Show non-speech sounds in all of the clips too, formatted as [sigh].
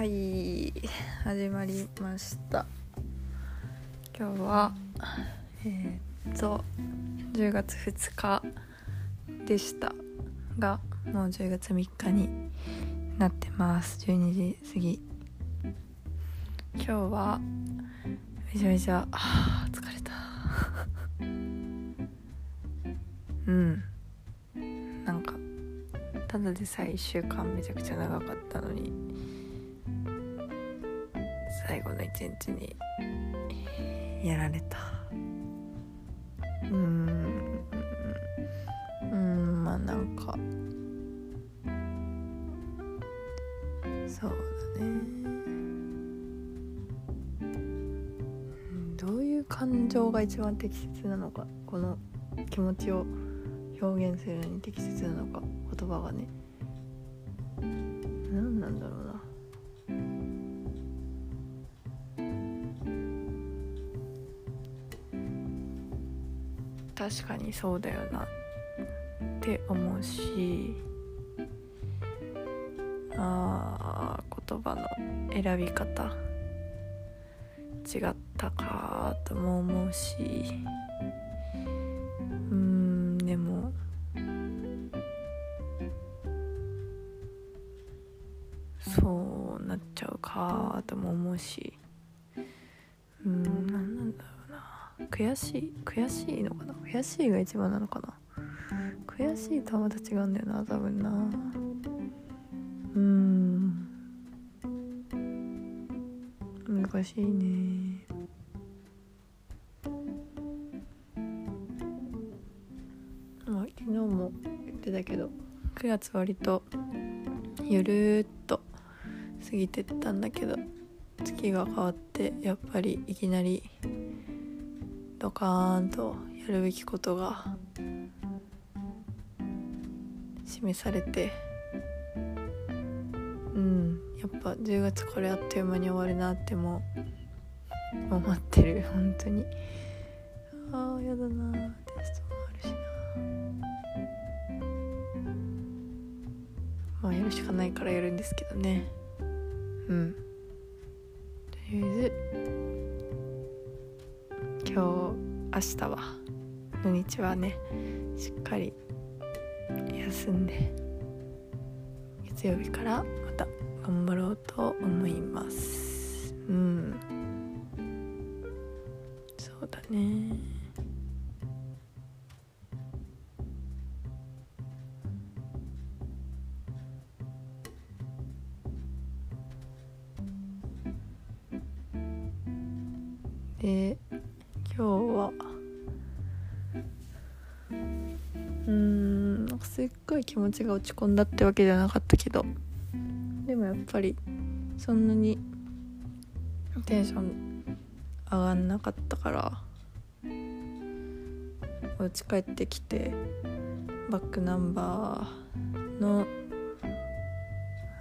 はい始まりました。今日はえー、っと10月2日でしたがもう10月3日になってます。12時過ぎ。今日はめちゃめちゃあ疲れた。[laughs] うん。なんかただでさえ1週間めちゃくちゃ長かったのに。最後の一日にやられた。うんうんまあなんかそうだね。どういう感情が一番適切なのかこの気持ちを表現するのに適切なのか言葉がね。にそうだよなって思うしあ言葉の選び方違ったかとも思うし。うんでもそうなっちゃうかとも思うしうーん何なんだろうな悔しい悔しいのかな？悔しいが一番なのかな？悔しいとはまた違うんだよな多分な。うん。難しいね。まあ昨日も言ってたけど9月割とゆるっと過ぎてったんだけど月が変わってやっぱりいきなりドカーンとやるべきことが示されてうんやっぱ10月これあっという間に終わるなっても思ってる本当に。ああやだなテストもあるしなまあやるしかないからやるんですけどね。うん。とりあえず今日明日は土日はねしっかり休んで月曜日からまた頑張ろうと思います。うん。そうだね。が落ち込んだってわけじゃなかったけど。でもやっぱりそんなにテンション上がんなかったからお家帰ってきてバックナンバーの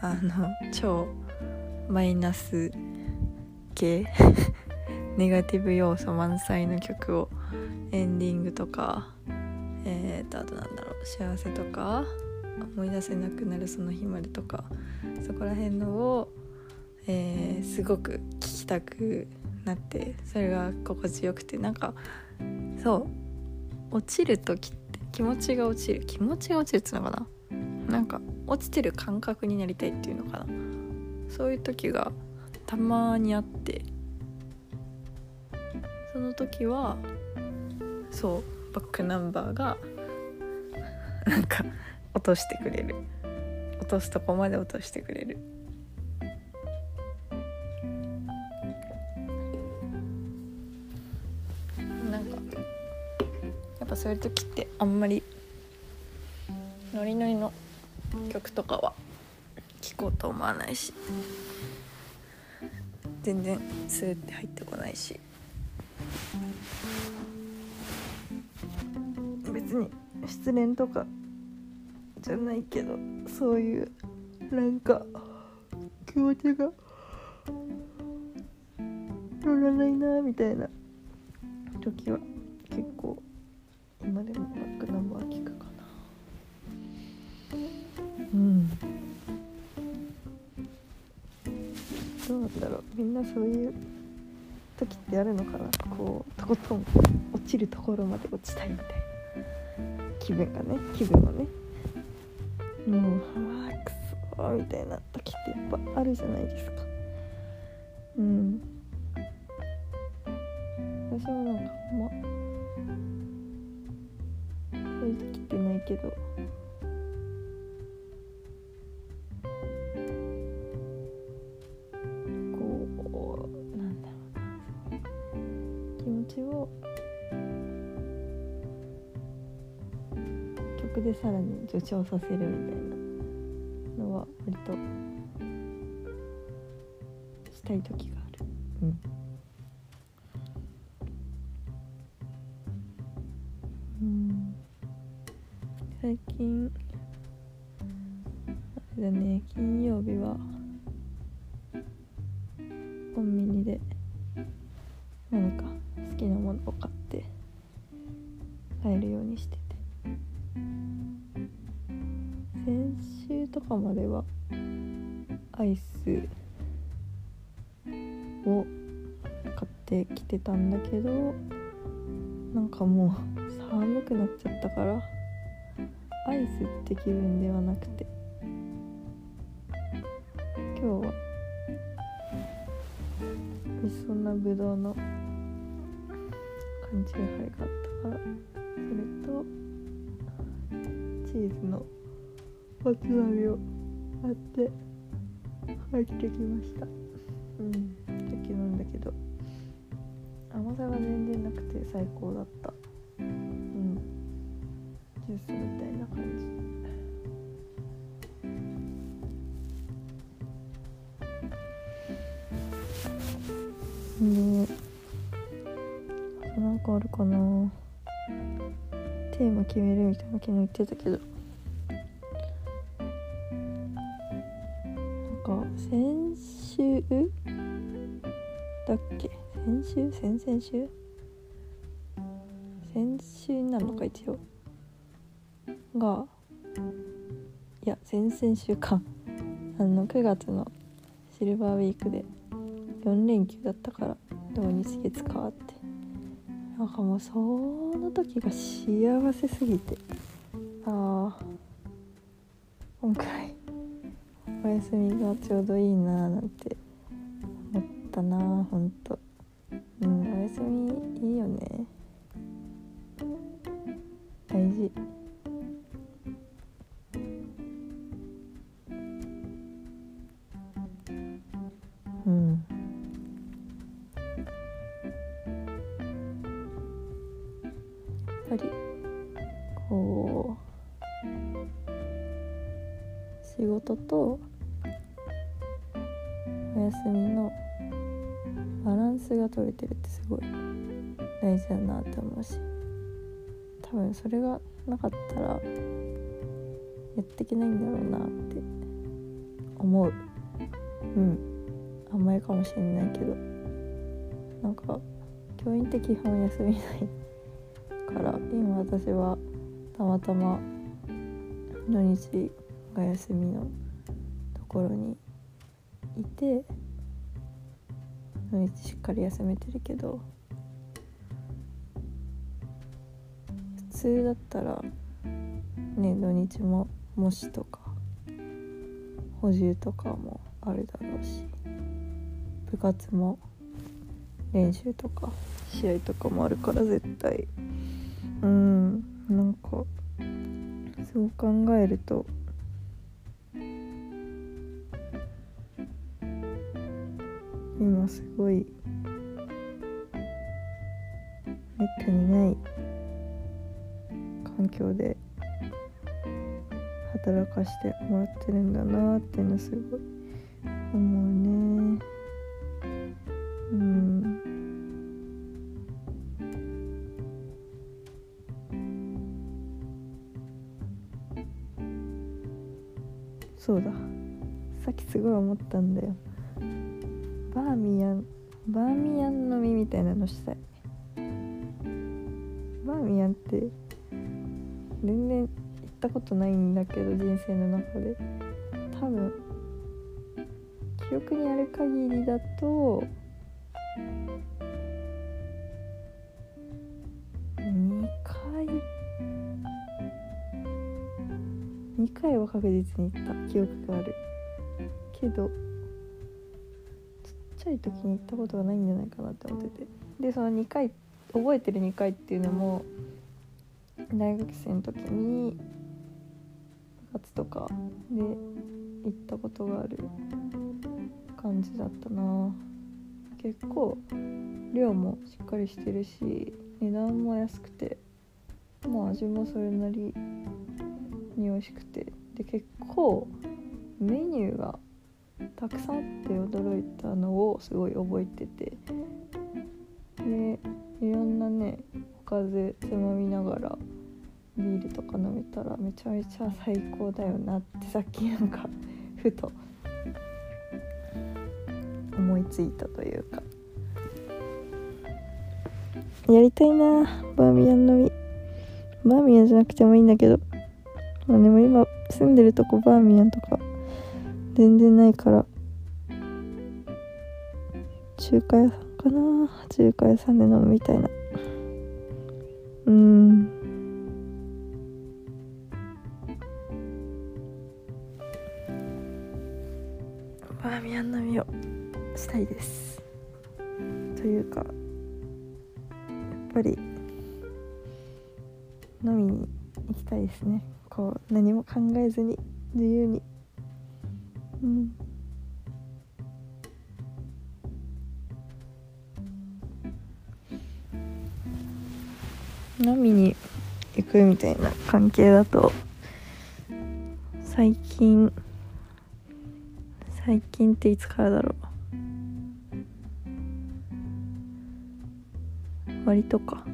あの超マイナス系 [laughs] ネガティブ要素満載の曲をエンディングとかえー、とあとなんだろう幸せとか思い出せなくなるその日までとかそこら辺のを、えー、すごく聴きたくなってそれが心地よくてなんかそう落ちる時って気持ちが落ちる気持ちが落ちるっつうのかな？なんか落ちてる感覚になりたいっていうのかな？そういう時がたまにあってその時はそうバックナンバーがなんか落としてくれる。落とすとこまで落としてくれる。なんかやっぱそういう時ってあんまりノリノリの曲とかは聴こうと思わないし。全然スーって入ってこないし。別に失恋とかじゃないけどそういうなんか気持ちが乗らないなみたいな時は結構今でもバックナンバー聞くかな。うん。どうなんだろう。みんなそういう時ってあるのかな。こうとことん落ちるところまで落ちたいみたいな。気分がね気分をね。もうあくそみたいな時ってやっぱあるじゃないですか。うん。私もなんかあんまそういう時ってないけど。助長させるみたいなのは割としたい時がある。うんうん。かもう寒くなっちゃったからアイスって気分ではなくて。今日は美味しそうなぶどうの缶チューハイがあったからそれとチーズのおつまみを買って入ってきました。うん。甘さが全然なくて最高だった。うん。ジュースみたいな感じ。ね。あとなんかあるかな。テーマ決めるみたいな昨日言ってたけど。なんか先週だっけ？先週先々週？先週になるのか一応がいや先々週か [laughs] あの9月のシルバーウィークで4連休だったから土日月変わって。なんかもうその時が幸せすぎて。ああ今回お休みがちょうどいいなーなんて思ったなーほんと。休みいいよね。大事。うん。やっぱりこう仕事とお休みのスが取れてるってすごい大事だなって思うし多分それがなかったらやっていけないんだろうなって思う。うん。甘いかもしれないけど。なんか教員って基本休みないから今私はたまたま土日が休みのところにいて土日しっかり休めてるけど普通だったらね土日も模試とか補充とかもあるだろうし部活も練習とか試合とかもあるから絶対。うん。なんかそう考えると今すごいめったにない環境で働かしてもらってるんだなっていうのすごい思うね。うん。そうだ。さっきすごい思ったんだよ。バーミヤン飲みみたいなのしたいバーミヤンって全然行ったことないんだけど人生の中で。多分。記記憶にある限りだと。2回。2回は確実に行った。記憶がある。けど。ちゃい時に行ったことがないんじゃないかなって思ってて。でその2回覚えてる2回っていうのも大学生の時に部活とかで行ったことがある感じだったな。結構量もしっかりしてるし値段も安くてまあ味もそれなりに美味しくて。で結構メニューがたくさんあって驚いたのをすごい覚えてて。でいろんなねおかずつまみながらビールとか飲めたらめちゃめちゃ最高だよなってさっきなんか [laughs] ふと思いついたというか。やりたいなバーミヤン飲み。バーミヤンじゃなくてもいいんだけど。まあでも今住んでるとこバーミヤンとか全然ないから。中華屋さんかな？中華屋さんで飲むみたいな。うん。バーミヤン飲みをしたいです。というかやっぱり飲みに行きたいですね。こう何も考えずに自由に。うん。飲みに行くみたいな関係だと最近最近っていつからだろう。割とか。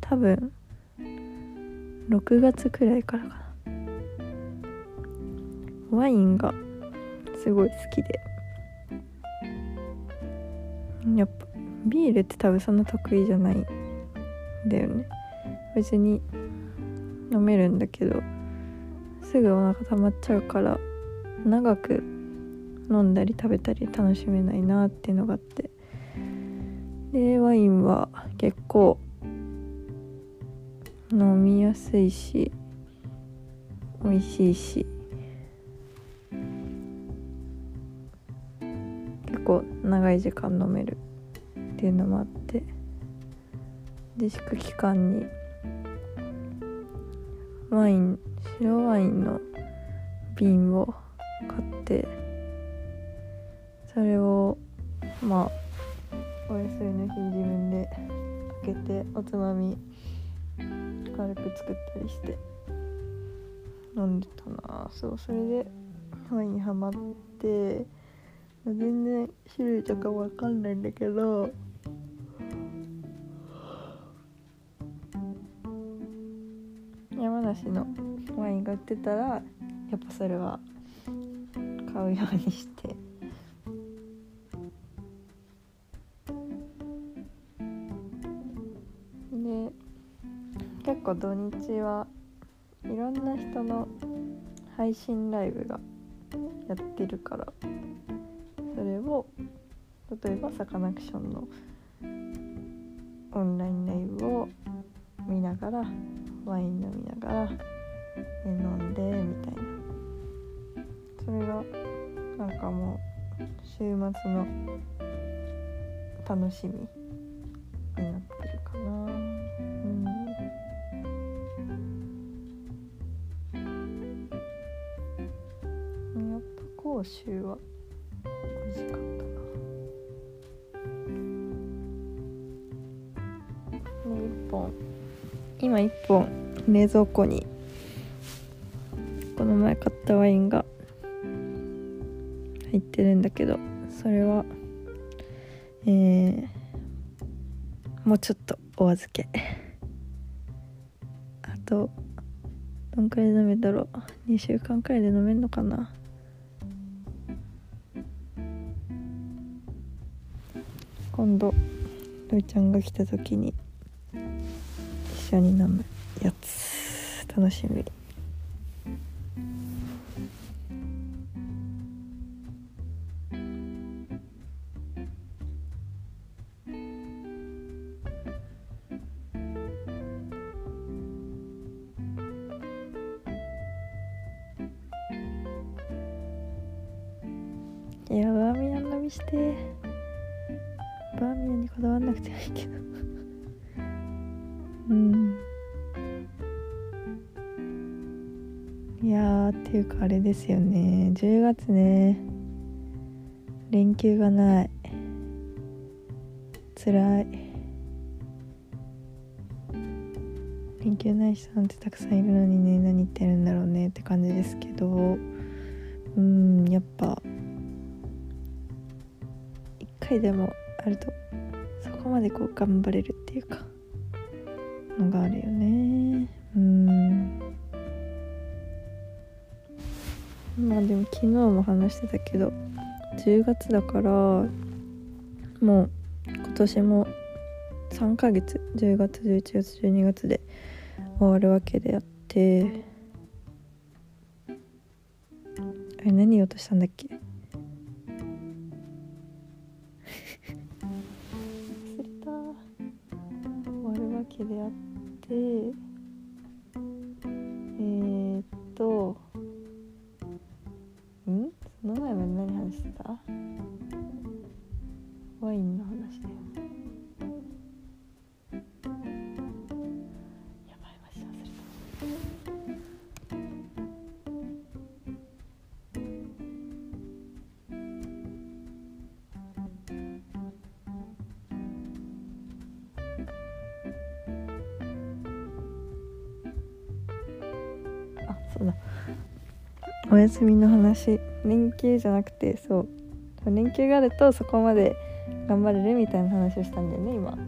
多分6月くらいからかな。ワインがすごい好きで。やっぱビールって多分そんな得意じゃないんだよね。別に飲めるんだけどすぐお腹溜まっちゃうから長く飲んだり食べたり楽しめないなっていうのがあって。でワインは結構飲みやすいし美味しいし。長い時間飲めるっていうのもあって自粛期間にワイン白ワインの瓶を買ってそれをまあお休みの日自分で開けておつまみ軽く作ったりして飲んでたな。そうそれでワインハマって全然種類とかわかんないんだけど。山梨のワインが売ってたらやっぱそれは買うようにして。で結構土日はいろんな人の配信ライブがやってるから。を例えばサカナクションのオンラインライブを見ながらワイン飲みながら飲んでみたいな。それがなんかもう週末の楽しみになってるかな。うん。やっぱ甲州冷蔵庫にこの前買ったワインが入ってるんだけどそれはえー、もうちょっとお預け。あとどんくらい飲めだろう。2週間くらいで飲めんのかな。今度るいちゃんが来た時に一緒に飲む。やつ。楽しみ。っていうかあれですよね。10月ね。連休がない。つらい。連休ない人なんてたくさんいるのにね。何言ってるんだろうね。って感じですけど。うんやっぱ。一回でもあるとそこまでこう頑張れるっていうか。のがあるよね。まあでも昨日も話してたけど10月だからもう今年も3ヶ月10月11月12月で終わるわけであってあれ何言おうとしたんだっけ？忘れた。終わるわけであってえー、っとしたワインの話だよ。やばいマジ忘れたあそうだ。お休みの話。連休じゃなくてそう。連休があるとそこまで頑張れるみたいな話をしたんだよね今。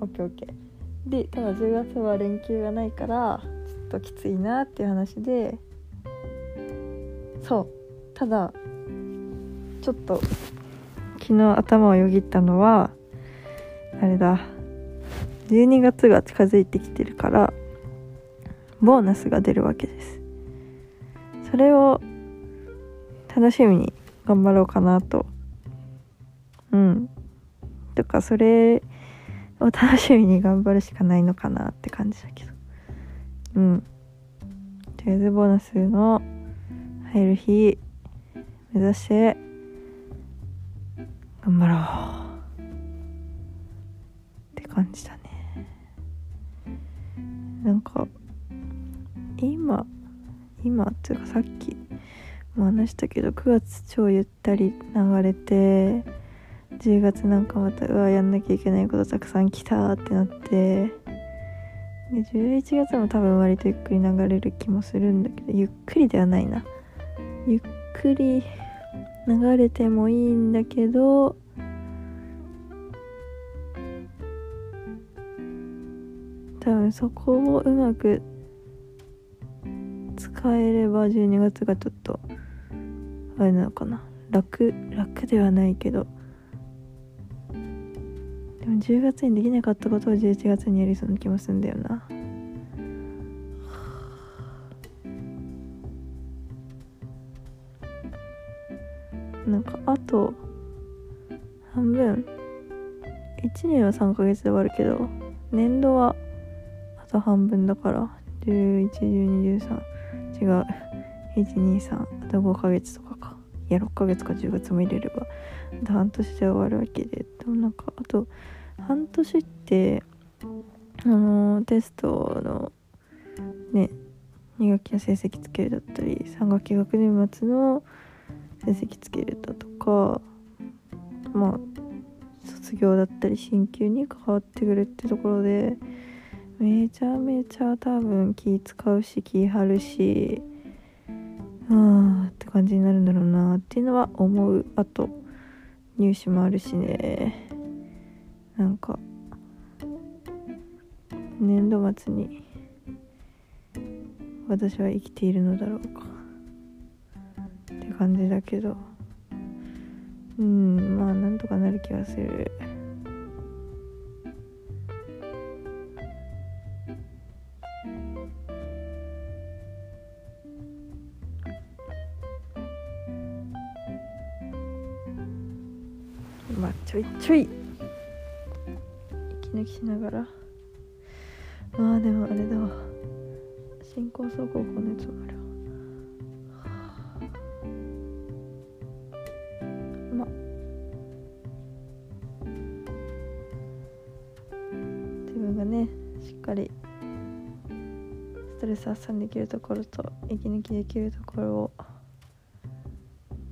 オッケーオッケー。でただ10月は連休がないからちょっときついなっていう話で。そう。ただちょっと昨日頭をよぎったのはあれだ。12月が近づいてきてるからボーナスが出るわけです。それを楽しみに頑張ろうかなと。うん。とかそれを楽しみに頑張るしかないのかなって感じだけど。うん。とりあえずボーナスの入る日目指して頑張ろうって感じだね。なんか今今っていうかさっきも話したけど9月超ゆったり流れて10月なんかまたうわやんなきゃいけないことたくさん来たってなってで11月も多分割とゆっくり流れる気もするんだけどゆっくりではないな。ゆっくり流れてもいいんだけど多分そこをうまく使えれば12月がちょっとあれなのかな？楽楽ではないけど。でも10月にできなかったことを11月にやりそうな気もするんだよな。なんかあと半分。1年は3ヶ月で終わるけど年度はあと半分だから。111213違う。123あと5ヶ月とかか。いや6ヶ月か10月も入れれば半年で終わるわけででもなんかあと半年ってあのテストのね2学期の成績つけるだったり3学期学年末の成績つけるだとかまあ卒業だったり進級に関わってくるってところでめちゃめちゃ多分気使うし気張るしあーって感じになるんだろうなっていうのは思う。あと入試もあるしね。なんか年度末に私は生きているのだろうか。って感じだけど。うんまあなんとかなる気がする。まあちょいちょい。息抜きしながら。まあでもあれだわ。新高速高校のやつもあるまあ自分がねしっかり。ストレス発散できるところと息抜きできるところを。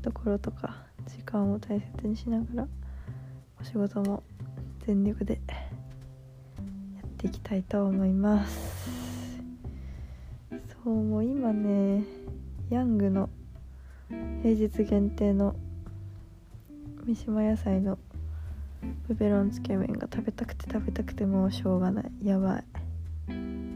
ところとか時間を大切にしながら。仕事も全力でやっていきたいと思います。そうもう今ねヤングの平日限定の三島野菜のペペロンつけ麺が食べたくて食べたくてもうしょうがない。やばい。うん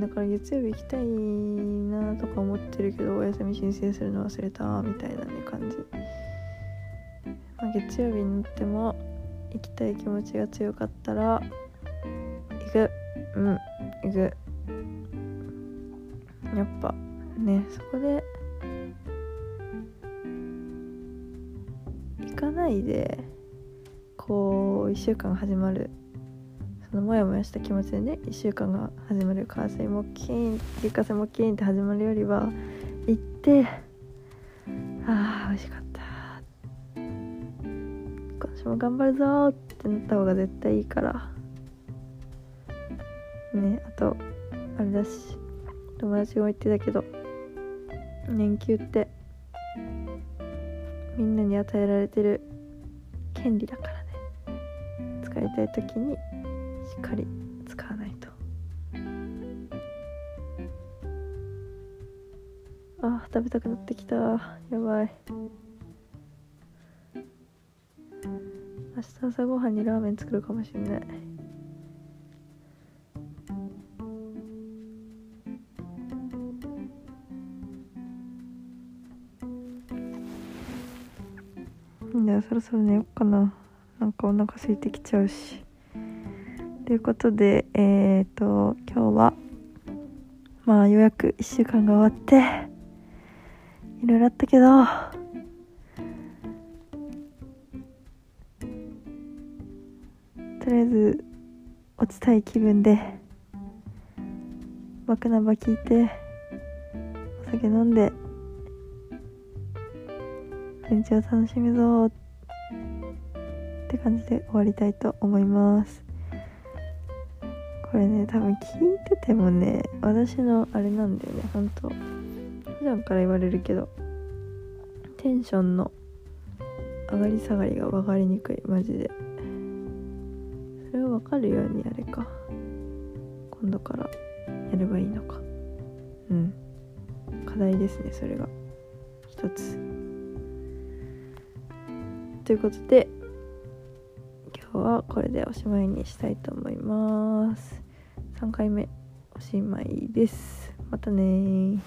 だから月曜日行きたいなとか思ってるけどお休み申請するの忘れたみたいなね感じ、月曜日になっても行きたい気持ちが強かったら行く。うん行く。やっぱねそこで行かないでこう1週間始まる。そのモヤモヤした気持ちでね1週間が始まる。火星もキーン月火星もキーンって始まるよりは行ってあー美味しかった。今週も頑張るぞってなった方が絶対いいから。ねあとあれだし友達も言ってたけど年休ってみんなに与えられてる権利だからね。使いたい時にしっかり使わないと。あ食べたくなってきた。やばい。明日朝ごはんにラーメン作るかもしれない。じゃあそろそろ寝よっかな。なんかお腹空いてきちゃうし。ということでえっ、ー、と今日はまあようやく1週間が終わっていろいろあったけど落ちたい気分でバクナバ聞いてお酒飲んで一日を楽しむぞって感じで終わりたいと思います。これね多分聞いててもね私のあれなんだよねほんと普段から言われるけどテンションの上がり下がりが分かりにくいマジで。分かるようにやれか。今度からやればいいのか。うん。課題ですねそれが。一つ。ということで今日はこれでおしまいにしたいと思います。3回目おしまいです。またね